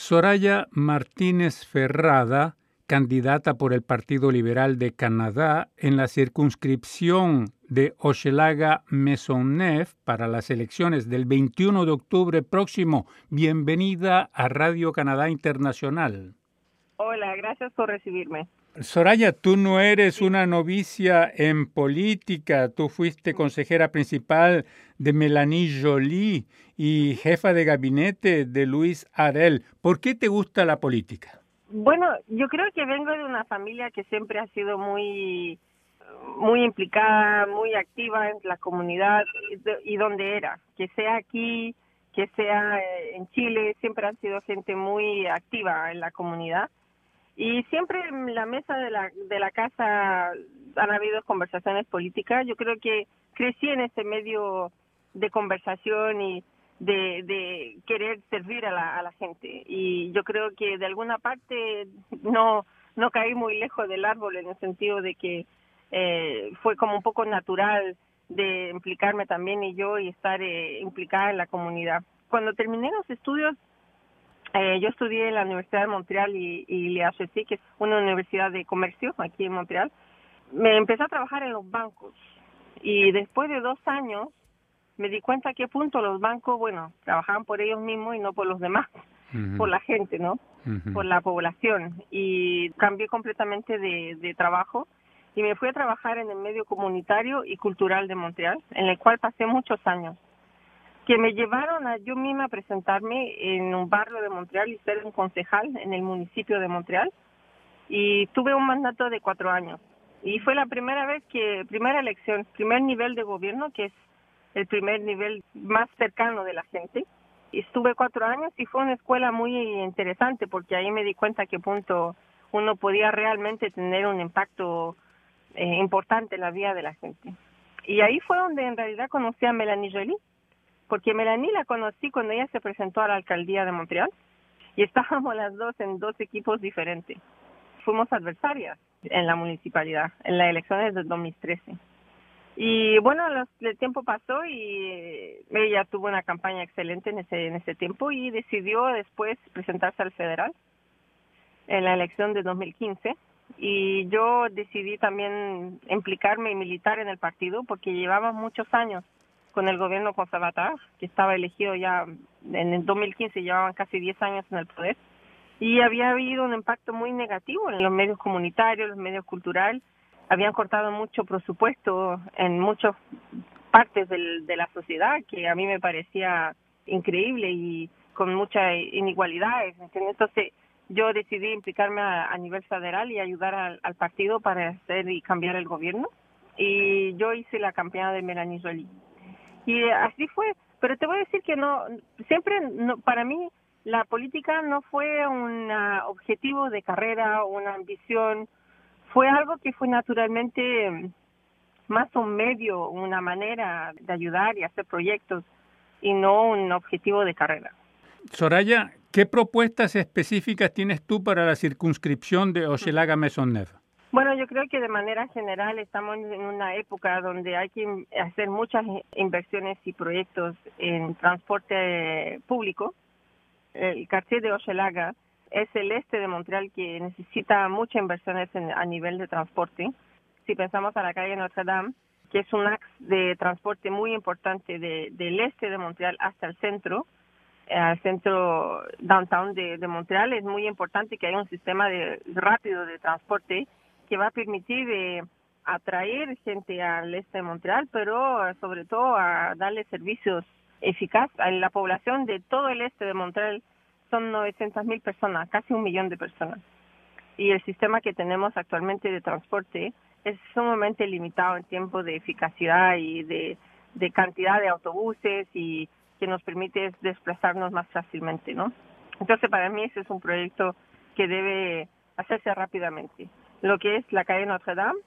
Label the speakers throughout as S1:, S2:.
S1: Soraya Martínez Ferrada, candidata por el Partido Liberal de Canadá en la circunscripción de Hochelaga Maisonneuve para las elecciones del 21 de octubre próximo. Bienvenida a Radio Canadá Internacional.
S2: Hola, gracias por recibirme.
S1: Soraya, tú no eres una novicia en política, tú fuiste consejera principal de Melanie Jolie y jefa de gabinete de Luis Arel. ¿Por qué te gusta la política?
S2: Bueno, yo creo que vengo de una familia que siempre ha sido muy muy implicada, muy activa en la comunidad y donde era, que sea aquí, que sea eh, en Chile, siempre han sido gente muy activa en la comunidad. Y siempre en la mesa de la, de la casa han habido conversaciones políticas. Yo creo que crecí en ese medio de conversación y de, querer servir a la, a la gente. Y yo creo que de alguna parte no, no caí muy lejos del árbol en el sentido de que eh, fue como un poco natural de implicarme también y yo y estar eh, implicada en la comunidad. Cuando terminé los estudios, eh, yo estudié en la Universidad de Montreal y, y l'HEC, que es una universidad de comercio aquí en Montreal. Me empecé a trabajar en los bancos y después de dos años me di cuenta a qué punto los bancos, bueno, trabajaban por ellos mismos y no por los demás, por la gente, ¿no? Por la población. Y cambié completamente de, de trabajo y me fui a trabajar en el medio comunitario y cultural de Montreal, en el cual pasé muchos años, que me llevaron a yo misma a presentarme en un barrio de Montreal y ser un concejal en el municipio de Montreal. Y tuve un mandato de cuatro años. Y fue la primera vez que, primera elección, primer nivel de gobierno, que es el primer nivel más cercano de la gente. Estuve cuatro años y fue una escuela muy interesante porque ahí me di cuenta a qué punto uno podía realmente tener un impacto eh, importante en la vida de la gente. Y ahí fue donde en realidad conocí a Melanie Jolie, porque Melanie la conocí cuando ella se presentó a la alcaldía de Montreal y estábamos las dos en dos equipos diferentes. Fuimos adversarias en la municipalidad, en las elecciones del 2013. Y bueno, el tiempo pasó y ella tuvo una campaña excelente en ese, en ese tiempo y decidió después presentarse al federal en la elección de 2015. Y yo decidí también implicarme y militar en el partido porque llevaba muchos años con el gobierno conservador, que estaba elegido ya en el 2015, llevaban casi 10 años en el poder. Y había habido un impacto muy negativo en los medios comunitarios, los medios culturales habían cortado mucho presupuesto en muchas partes del, de la sociedad que a mí me parecía increíble y con muchas inigualdades. Entonces yo decidí implicarme a, nivel federal y ayudar al, al, partido para hacer y cambiar el gobierno. Y yo hice la campaña de Melanie Jolie. Y así fue. Pero te voy a decir que no, siempre, para mí, la política no fue un objetivo de carrera o una ambición fue algo que fue naturalmente mm, más un medio, una manera de ayudar y hacer proyectos y no un objetivo de carrera.
S1: Soraya, ¿qué propuestas específicas tienes tú para la circunscripción de Hochelaga Maisonneuve?
S2: Bueno, yo creo que de manera general estamos en una época donde hay que hacer muchas inversiones y proyectos en transporte público. El quartier de Hochelaga es el este de Montreal que necesita muchas inversiones a nivel de transporte. Si pensamos a la calle Notre Dame, que es un axe de transporte muy importante de, del este de Montreal hasta el centro, al centro downtown de, de, Montreal, es muy importante que haya un sistema de, rápido de transporte que va a permitir eh, atraer gente al este de Montreal, pero eh, sobre todo a darle servicios eficaces a la población de todo el este de Montreal son 900 mil personas, casi un millón de personas. Y el sistema que tenemos actualmente de transporte es sumamente limitado en tiempo de eficacia y de, de cantidad de autobuses y que nos permite desplazarnos más fácilmente, ¿no? Entonces, para mí ese es un proyecto que debe hacerse rápidamente. Lo que es la calle Notre Dame,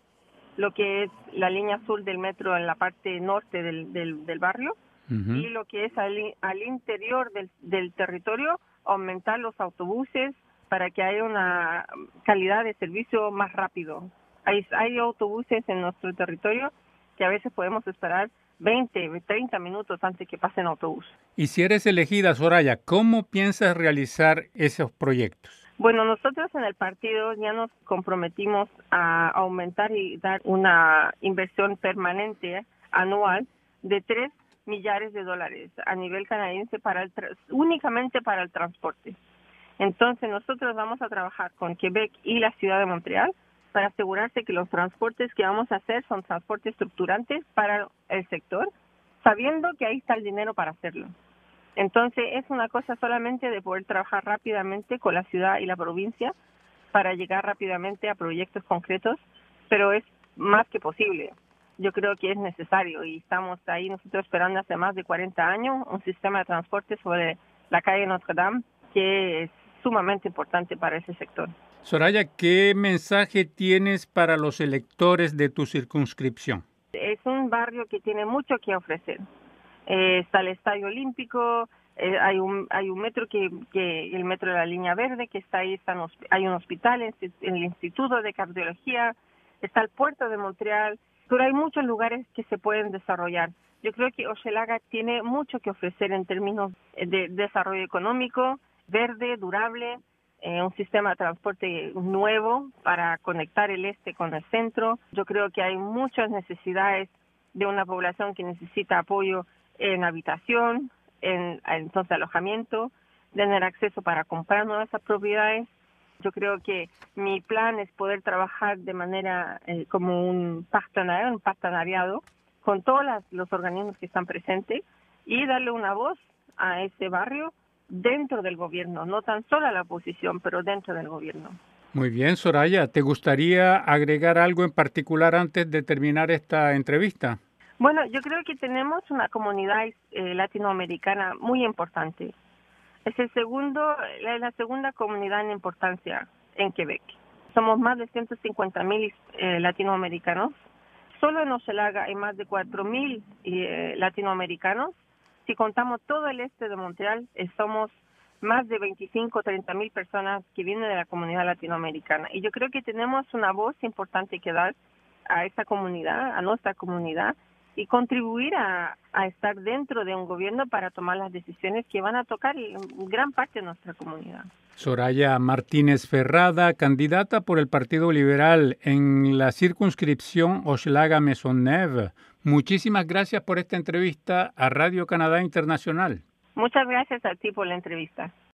S2: lo que es la línea azul del metro en la parte norte del, del, del barrio y lo que es al, al interior del, del territorio aumentar los autobuses para que haya una calidad de servicio más rápido. Hay, hay autobuses en nuestro territorio que a veces podemos esperar 20, 30 minutos antes que pase el autobús.
S1: Y si eres elegida, Soraya, ¿cómo piensas realizar esos proyectos?
S2: Bueno, nosotros en el partido ya nos comprometimos a aumentar y dar una inversión permanente anual de 3 millares de dólares a nivel canadiense para el únicamente para el transporte. Entonces nosotros vamos a trabajar con Quebec y la ciudad de Montreal para asegurarse que los transportes que vamos a hacer son transportes estructurantes para el sector, sabiendo que ahí está el dinero para hacerlo. Entonces es una cosa solamente de poder trabajar rápidamente con la ciudad y la provincia para llegar rápidamente a proyectos concretos, pero es más que posible. Yo creo que es necesario y estamos ahí nosotros esperando hace más de 40 años un sistema de transporte sobre la calle Notre Dame que es sumamente importante para ese sector.
S1: Soraya, ¿qué mensaje tienes para los electores de tu circunscripción?
S2: Es un barrio que tiene mucho que ofrecer eh, está el Estadio Olímpico, eh, hay un hay un metro que, que el metro de la línea verde que está ahí están hay un hospital el Instituto de Cardiología está el puerto de Montreal pero hay muchos lugares que se pueden desarrollar. Yo creo que Oshelaga tiene mucho que ofrecer en términos de desarrollo económico verde durable eh, un sistema de transporte nuevo para conectar el este con el centro. Yo creo que hay muchas necesidades de una población que necesita apoyo en habitación, en entonces alojamiento, tener acceso para comprar nuevas propiedades. Yo creo que mi plan es poder trabajar de manera eh, como un partenariado, un partenariado con todos los organismos que están presentes y darle una voz a ese barrio dentro del gobierno, no tan solo a la oposición, pero dentro del gobierno.
S1: Muy bien, Soraya, ¿te gustaría agregar algo en particular antes de terminar esta entrevista?
S2: Bueno, yo creo que tenemos una comunidad eh, latinoamericana muy importante. Es el segundo, la, la, segunda comunidad en importancia en Quebec. Somos más de 150 mil eh, latinoamericanos. Solo en Oshelaga hay más de 4 mil eh, latinoamericanos. Si contamos todo el este de Montreal, somos más de 25 o 30 mil personas que vienen de la comunidad latinoamericana. Y yo creo que tenemos una voz importante que dar a esta comunidad, a nuestra comunidad, y contribuir a, estar dentro de un gobierno para tomar las decisiones que van a tocar gran parte de nuestra comunidad.
S1: Soraya Martínez Ferrada, candidata por el Partido Liberal en la circunscripción Hochelaga Maisonneuve. Muchísimas gracias por esta entrevista a Radio Canadá Internacional.
S2: Muchas gracias a ti por la entrevista.